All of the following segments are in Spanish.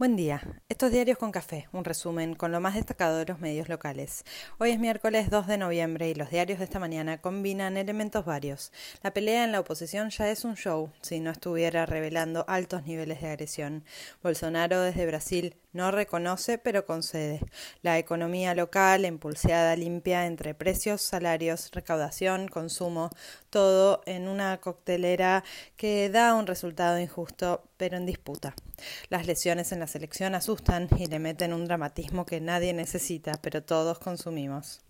Buen día. Estos diarios con café, un resumen con lo más destacado de los medios locales. Hoy es miércoles 2 de noviembre y los diarios de esta mañana combinan elementos varios. La pelea en la oposición ya es un show, si no estuviera revelando altos niveles de agresión. Bolsonaro desde Brasil no reconoce pero concede. La economía local, impulseada limpia entre precios, salarios, recaudación, consumo, todo en una coctelera que da un resultado injusto pero en disputa. Las lesiones en la selección asustan y le meten un dramatismo que nadie necesita, pero todos consumimos.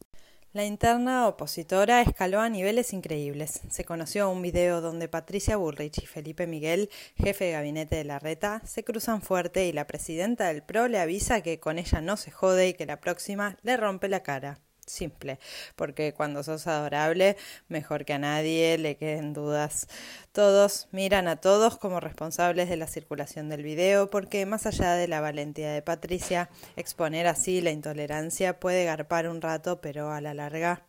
La interna opositora escaló a niveles increíbles. Se conoció un video donde Patricia Bullrich y Felipe Miguel, jefe de gabinete de la reta, se cruzan fuerte y la presidenta del PRO le avisa que con ella no se jode y que la próxima le rompe la cara simple, porque cuando sos adorable, mejor que a nadie le queden dudas. Todos miran a todos como responsables de la circulación del video, porque más allá de la valentía de Patricia, exponer así la intolerancia puede garpar un rato, pero a la larga.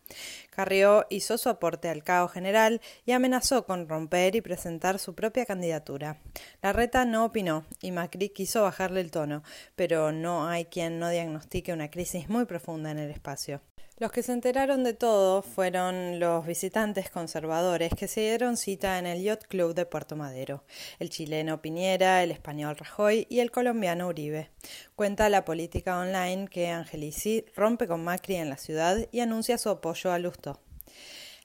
Carrió hizo su aporte al caos general y amenazó con romper y presentar su propia candidatura. La reta no opinó y Macri quiso bajarle el tono, pero no hay quien no diagnostique una crisis muy profunda en el espacio. Los que se enteraron de todo fueron los visitantes conservadores que se dieron cita en el Yacht Club de Puerto Madero, el chileno Piñera, el español Rajoy y el colombiano Uribe. Cuenta la política online que Angelici rompe con Macri en la ciudad y anuncia su apoyo a Lusto.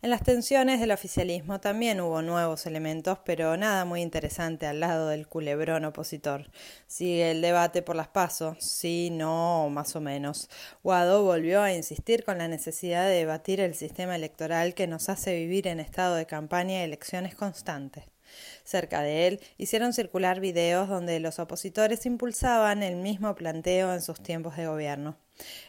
En las tensiones del oficialismo también hubo nuevos elementos, pero nada muy interesante al lado del culebrón opositor. Sigue el debate por las pasos, sí, no, más o menos. Guado volvió a insistir con la necesidad de debatir el sistema electoral que nos hace vivir en estado de campaña y elecciones constantes. Cerca de él hicieron circular videos donde los opositores impulsaban el mismo planteo en sus tiempos de gobierno.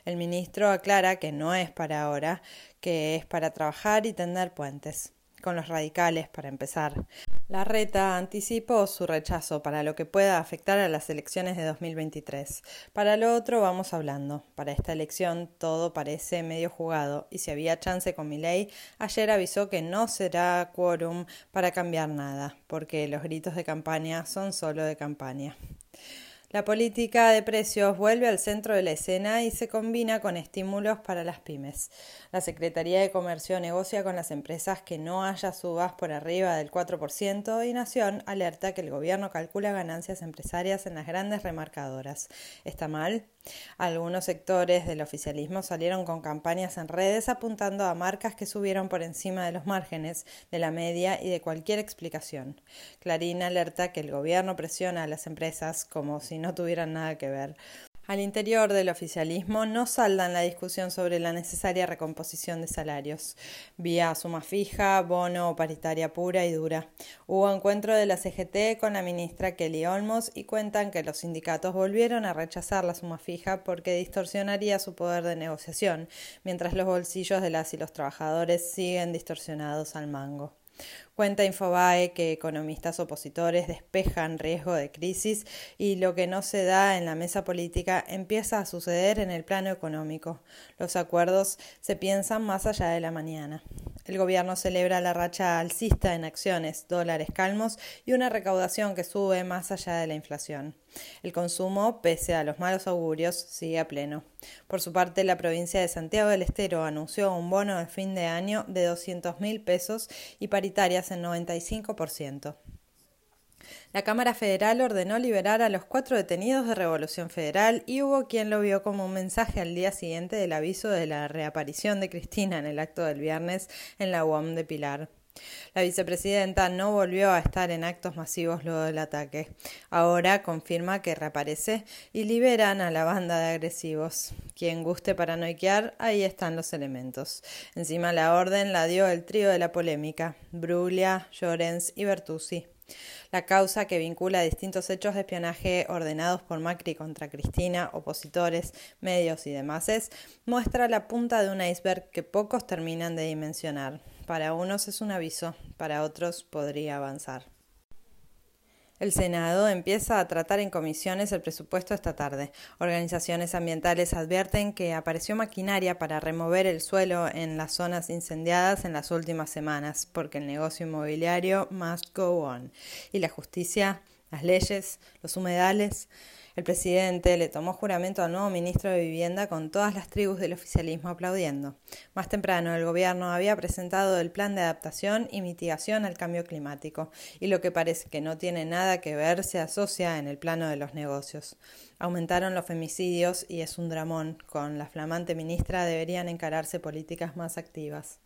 El ministro aclara que no es para ahora, que es para trabajar y tender puentes con los radicales para empezar. La reta anticipó su rechazo para lo que pueda afectar a las elecciones de 2023. Para lo otro vamos hablando. Para esta elección todo parece medio jugado y si había chance con mi ley, ayer avisó que no será quórum para cambiar nada, porque los gritos de campaña son solo de campaña. La política de precios vuelve al centro de la escena y se combina con estímulos para las pymes. La Secretaría de Comercio negocia con las empresas que no haya subas por arriba del 4% y Nación alerta que el gobierno calcula ganancias empresarias en las grandes remarcadoras. ¿Está mal? Algunos sectores del oficialismo salieron con campañas en redes apuntando a marcas que subieron por encima de los márgenes de la media y de cualquier explicación. Clarín alerta que el gobierno presiona a las empresas como si no tuvieran nada que ver. Al interior del oficialismo no saldan la discusión sobre la necesaria recomposición de salarios, vía suma fija, bono o paritaria pura y dura. Hubo encuentro de la CGT con la ministra Kelly Olmos y cuentan que los sindicatos volvieron a rechazar la suma fija porque distorsionaría su poder de negociación, mientras los bolsillos de las y los trabajadores siguen distorsionados al mango. Cuenta Infobae que economistas opositores despejan riesgo de crisis y lo que no se da en la mesa política empieza a suceder en el plano económico. Los acuerdos se piensan más allá de la mañana. El gobierno celebra la racha alcista en acciones, dólares calmos y una recaudación que sube más allá de la inflación. El consumo, pese a los malos augurios, sigue a pleno. Por su parte, la provincia de Santiago del Estero anunció un bono de fin de año de 200 mil pesos y paritarias en 95%. La Cámara Federal ordenó liberar a los cuatro detenidos de Revolución Federal y hubo quien lo vio como un mensaje al día siguiente del aviso de la reaparición de Cristina en el acto del viernes en la UOM de Pilar. La vicepresidenta no volvió a estar en actos masivos luego del ataque. Ahora confirma que reaparece y liberan a la banda de agresivos. Quien guste paranoiquear, ahí están los elementos. Encima la orden la dio el trío de la polémica, Bruglia, Llorens y Bertuzzi. La causa que vincula distintos hechos de espionaje ordenados por Macri contra Cristina, opositores, medios y demás muestra la punta de un iceberg que pocos terminan de dimensionar. Para unos es un aviso, para otros podría avanzar. El Senado empieza a tratar en comisiones el presupuesto esta tarde. Organizaciones ambientales advierten que apareció maquinaria para remover el suelo en las zonas incendiadas en las últimas semanas, porque el negocio inmobiliario must go on. Y la justicia, las leyes, los humedales. El presidente le tomó juramento al nuevo ministro de Vivienda con todas las tribus del oficialismo aplaudiendo. Más temprano, el gobierno había presentado el plan de adaptación y mitigación al cambio climático, y lo que parece que no tiene nada que ver se asocia en el plano de los negocios. Aumentaron los femicidios y es un dramón. Con la flamante ministra deberían encararse políticas más activas.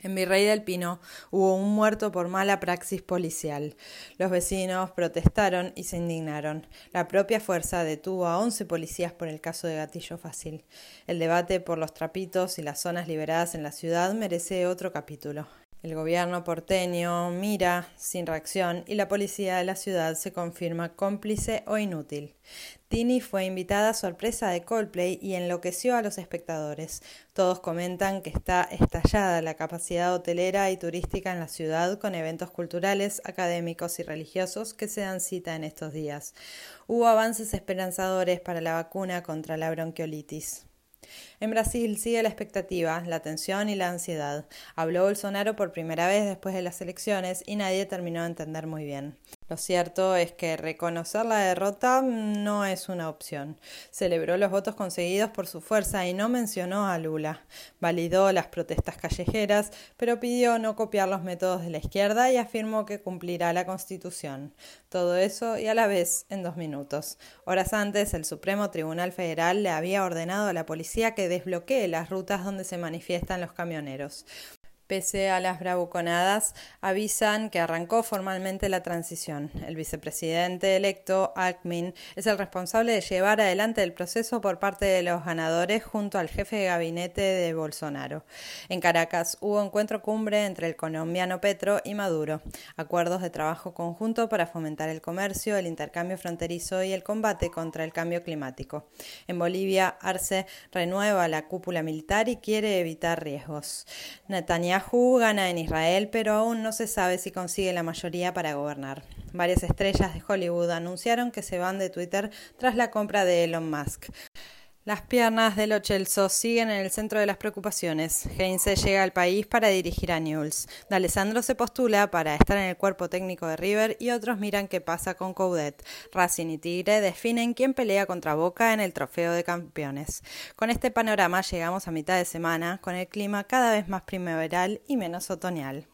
En Virrey del Pino hubo un muerto por mala praxis policial. Los vecinos protestaron y se indignaron. La propia fuerza detuvo a 11 policías por el caso de Gatillo Fácil. El debate por los trapitos y las zonas liberadas en la ciudad merece otro capítulo. El gobierno porteño mira sin reacción y la policía de la ciudad se confirma cómplice o inútil. Tini fue invitada a sorpresa de Coldplay y enloqueció a los espectadores. Todos comentan que está estallada la capacidad hotelera y turística en la ciudad con eventos culturales, académicos y religiosos que se dan cita en estos días. Hubo avances esperanzadores para la vacuna contra la bronquiolitis. En Brasil sigue la expectativa, la tensión y la ansiedad. Habló Bolsonaro por primera vez después de las elecciones y nadie terminó de entender muy bien. Lo cierto es que reconocer la derrota no es una opción. Celebró los votos conseguidos por su fuerza y no mencionó a Lula. Validó las protestas callejeras, pero pidió no copiar los métodos de la izquierda y afirmó que cumplirá la Constitución. Todo eso y a la vez en dos minutos. Horas antes, el Supremo Tribunal Federal le había ordenado a la policía que desbloquee las rutas donde se manifiestan los camioneros. Pese a las bravuconadas, avisan que arrancó formalmente la transición. El vicepresidente electo, Alckmin, es el responsable de llevar adelante el proceso por parte de los ganadores junto al jefe de gabinete de Bolsonaro. En Caracas hubo encuentro cumbre entre el colombiano Petro y Maduro, acuerdos de trabajo conjunto para fomentar el comercio, el intercambio fronterizo y el combate contra el cambio climático. En Bolivia, Arce renueva la cúpula militar y quiere evitar riesgos. Netanyahu Netanyahu gana en Israel, pero aún no se sabe si consigue la mayoría para gobernar. Varias estrellas de Hollywood anunciaron que se van de Twitter tras la compra de Elon Musk. Las piernas de Lo Celso siguen en el centro de las preocupaciones. Heinze llega al país para dirigir a Newell's. D'Alessandro se postula para estar en el cuerpo técnico de River y otros miran qué pasa con Coudet. Racing y Tigre definen quién pelea contra Boca en el Trofeo de Campeones. Con este panorama llegamos a mitad de semana con el clima cada vez más primaveral y menos otoñal.